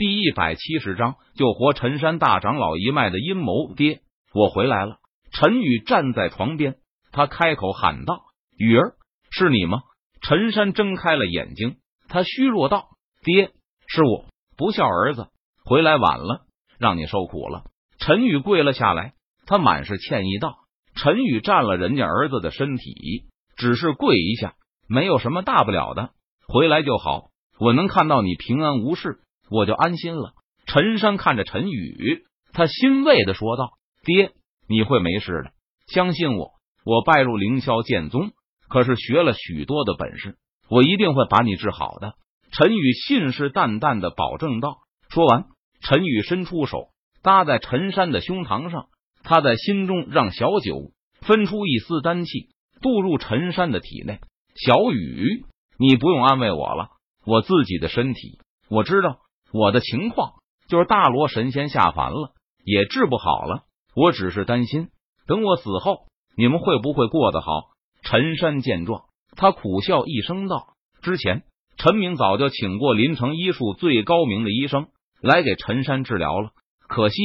第一百七十章救活陈山大长老一脉的阴谋。爹，我回来了。陈宇站在床边，他开口喊道：“雨儿，是你吗？”陈山睁开了眼睛，他虚弱道：“爹，是我，不孝儿子，回来晚了，让你受苦了。”陈宇跪了下来，他满是歉意道：“陈宇占了人家儿子的身体，只是跪一下，没有什么大不了的，回来就好。我能看到你平安无事。”我就安心了。陈山看着陈宇，他欣慰的说道：“爹，你会没事的，相信我。我拜入凌霄剑宗，可是学了许多的本事，我一定会把你治好的。”陈宇信誓旦旦的保证道。说完，陈宇伸出手搭在陈山的胸膛上，他在心中让小九分出一丝丹气，渡入陈山的体内。小雨，你不用安慰我了，我自己的身体我知道。我的情况就是大罗神仙下凡了，也治不好了。我只是担心，等我死后，你们会不会过得好？陈山见状，他苦笑一声道：“之前陈明早就请过临城医术最高明的医生来给陈山治疗了，可惜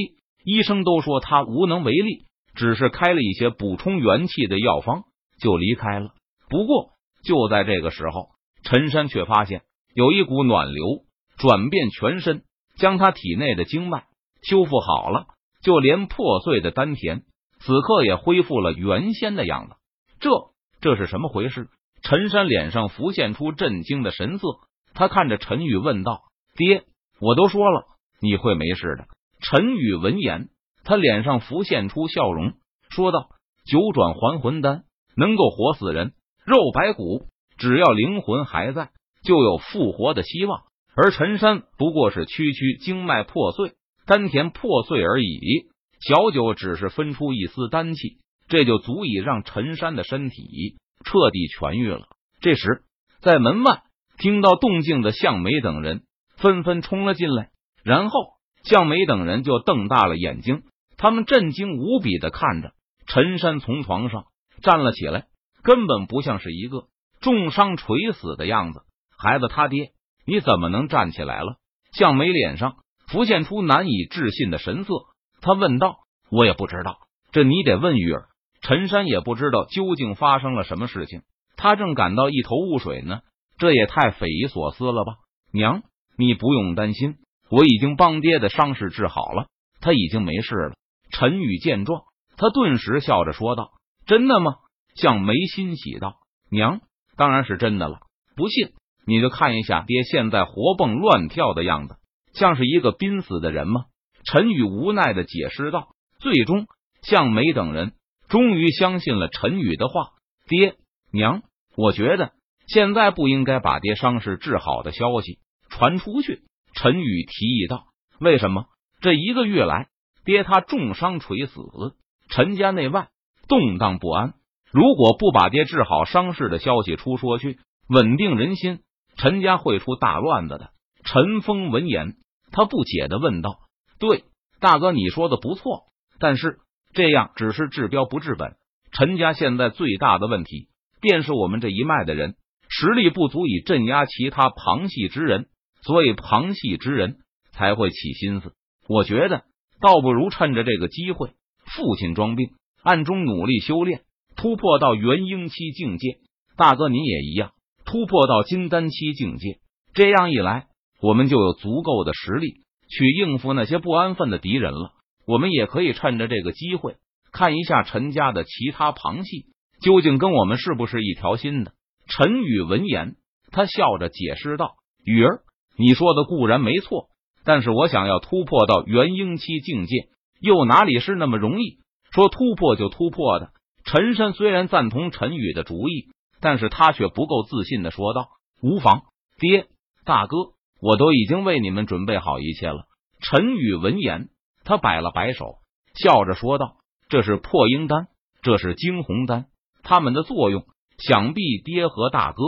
医生都说他无能为力，只是开了一些补充元气的药方就离开了。不过就在这个时候，陈山却发现有一股暖流。”转变全身，将他体内的经脉修复好了，就连破碎的丹田，此刻也恢复了原先的样子。这这是什么回事？陈山脸上浮现出震惊的神色，他看着陈宇问道：“爹，我都说了你会没事的。”陈宇闻言，他脸上浮现出笑容，说道：“九转还魂丹能够活死人，肉白骨，只要灵魂还在，就有复活的希望。”而陈山不过是区区经脉破碎、丹田破碎而已，小九只是分出一丝丹气，这就足以让陈山的身体彻底痊愈了。这时，在门外听到动静的向梅等人纷纷冲了进来，然后向梅等人就瞪大了眼睛，他们震惊无比的看着陈山从床上站了起来，根本不像是一个重伤垂死的样子。孩子，他爹。你怎么能站起来了？向梅脸上浮现出难以置信的神色，他问道：“我也不知道，这你得问玉儿。”陈山也不知道究竟发生了什么事情，他正感到一头雾水呢。这也太匪夷所思了吧！娘，你不用担心，我已经帮爹的伤势治好了，他已经没事了。陈宇见状，他顿时笑着说道：“真的吗？”向梅欣喜道：“娘，当然是真的了，不信。”你就看一下爹现在活蹦乱跳的样子，像是一个濒死的人吗？陈宇无奈的解释道。最终，向梅等人终于相信了陈宇的话。爹娘，我觉得现在不应该把爹伤势治好的消息传出去。陈宇提议道。为什么？这一个月来，爹他重伤垂死，陈家内外动荡不安。如果不把爹治好伤势的消息出说去，稳定人心。陈家会出大乱子的。陈峰闻言，他不解的问道：“对，大哥，你说的不错，但是这样只是治标不治本。陈家现在最大的问题，便是我们这一脉的人实力不足以镇压其他旁系之人，所以旁系之人才会起心思。我觉得，倒不如趁着这个机会，父亲装病，暗中努力修炼，突破到元婴期境界。大哥，您也一样。”突破到金丹期境界，这样一来，我们就有足够的实力去应付那些不安分的敌人了。我们也可以趁着这个机会，看一下陈家的其他旁系究竟跟我们是不是一条心的。陈宇闻言，他笑着解释道：“雨儿，你说的固然没错，但是我想要突破到元婴期境界，又哪里是那么容易说突破就突破的？”陈山虽然赞同陈宇的主意。但是他却不够自信的说道：“无妨，爹大哥，我都已经为你们准备好一切了。”陈宇闻言，他摆了摆手，笑着说道：“这是破阴丹，这是惊鸿丹，他们的作用，想必爹和大哥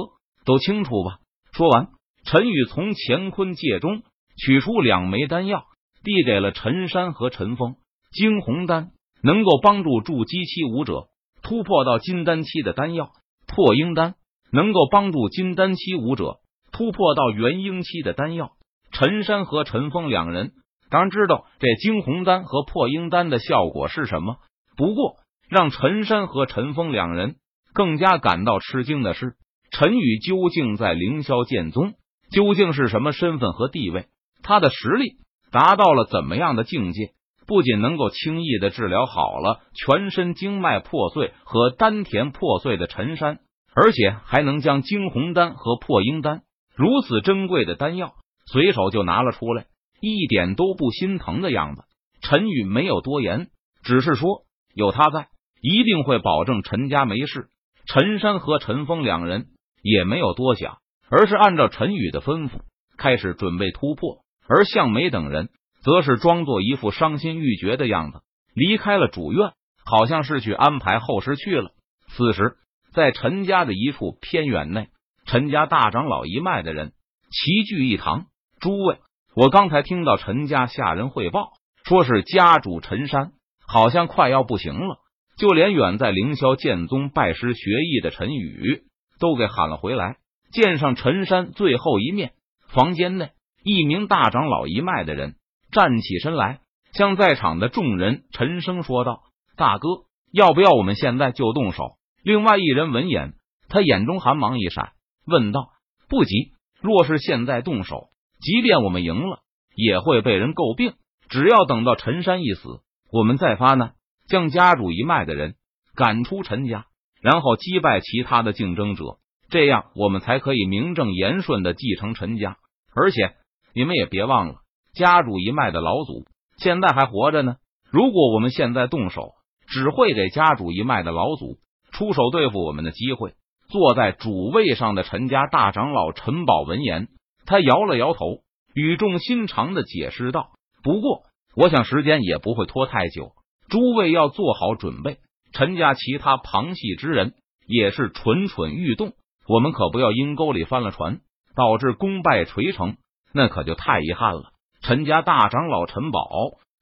都清楚吧？”说完，陈宇从乾坤界中取出两枚丹药，递给了陈山和陈峰。惊鸿丹能够帮助筑基期武者突破到金丹期的丹药。破阴丹能够帮助金丹期武者突破到元婴期的丹药，陈山和陈峰两人当然知道这惊鸿丹和破鹰丹的效果是什么，不过让陈山和陈峰两人更加感到吃惊的是，陈宇究竟在凌霄剑宗究竟是什么身份和地位？他的实力达到了怎么样的境界？不仅能够轻易的治疗好了全身经脉破碎和丹田破碎的陈山，而且还能将惊鸿丹和破鹰丹如此珍贵的丹药。随手就拿了出来，一点都不心疼的样子。陈宇没有多言，只是说有他在，一定会保证陈家没事。陈山和陈峰两人也没有多想，而是按照陈宇的吩咐开始准备突破。而向梅等人 则是装作一副伤心欲绝的样子，离开了主院，好像是去安排后事去了。此时，在陈家的一处偏远内，陈家大长老一脉的人齐聚一堂。诸位，我刚才听到陈家下人汇报，说是家主陈山好像快要不行了，就连远在凌霄剑宗拜师学艺的陈宇都给喊了回来，见上陈山最后一面。房间内，一名大长老一脉的人站起身来，向在场的众人沉声说道：“大哥，要不要我们现在就动手？”另外一人闻言，他眼中寒芒一闪，问道：“不急，若是现在动手。”即便我们赢了，也会被人诟病。只要等到陈山一死，我们再发难，将家主一脉的人赶出陈家，然后击败其他的竞争者，这样我们才可以名正言顺的继承陈家。而且你们也别忘了，家主一脉的老祖现在还活着呢。如果我们现在动手，只会给家主一脉的老祖出手对付我们的机会。坐在主位上的陈家大长老陈宝闻言。他摇了摇头，语重心长的解释道：“不过，我想时间也不会拖太久，诸位要做好准备。陈家其他旁系之人也是蠢蠢欲动，我们可不要阴沟里翻了船，导致功败垂成，那可就太遗憾了。”陈家大长老陈宝，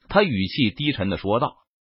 他语气低沉的说道。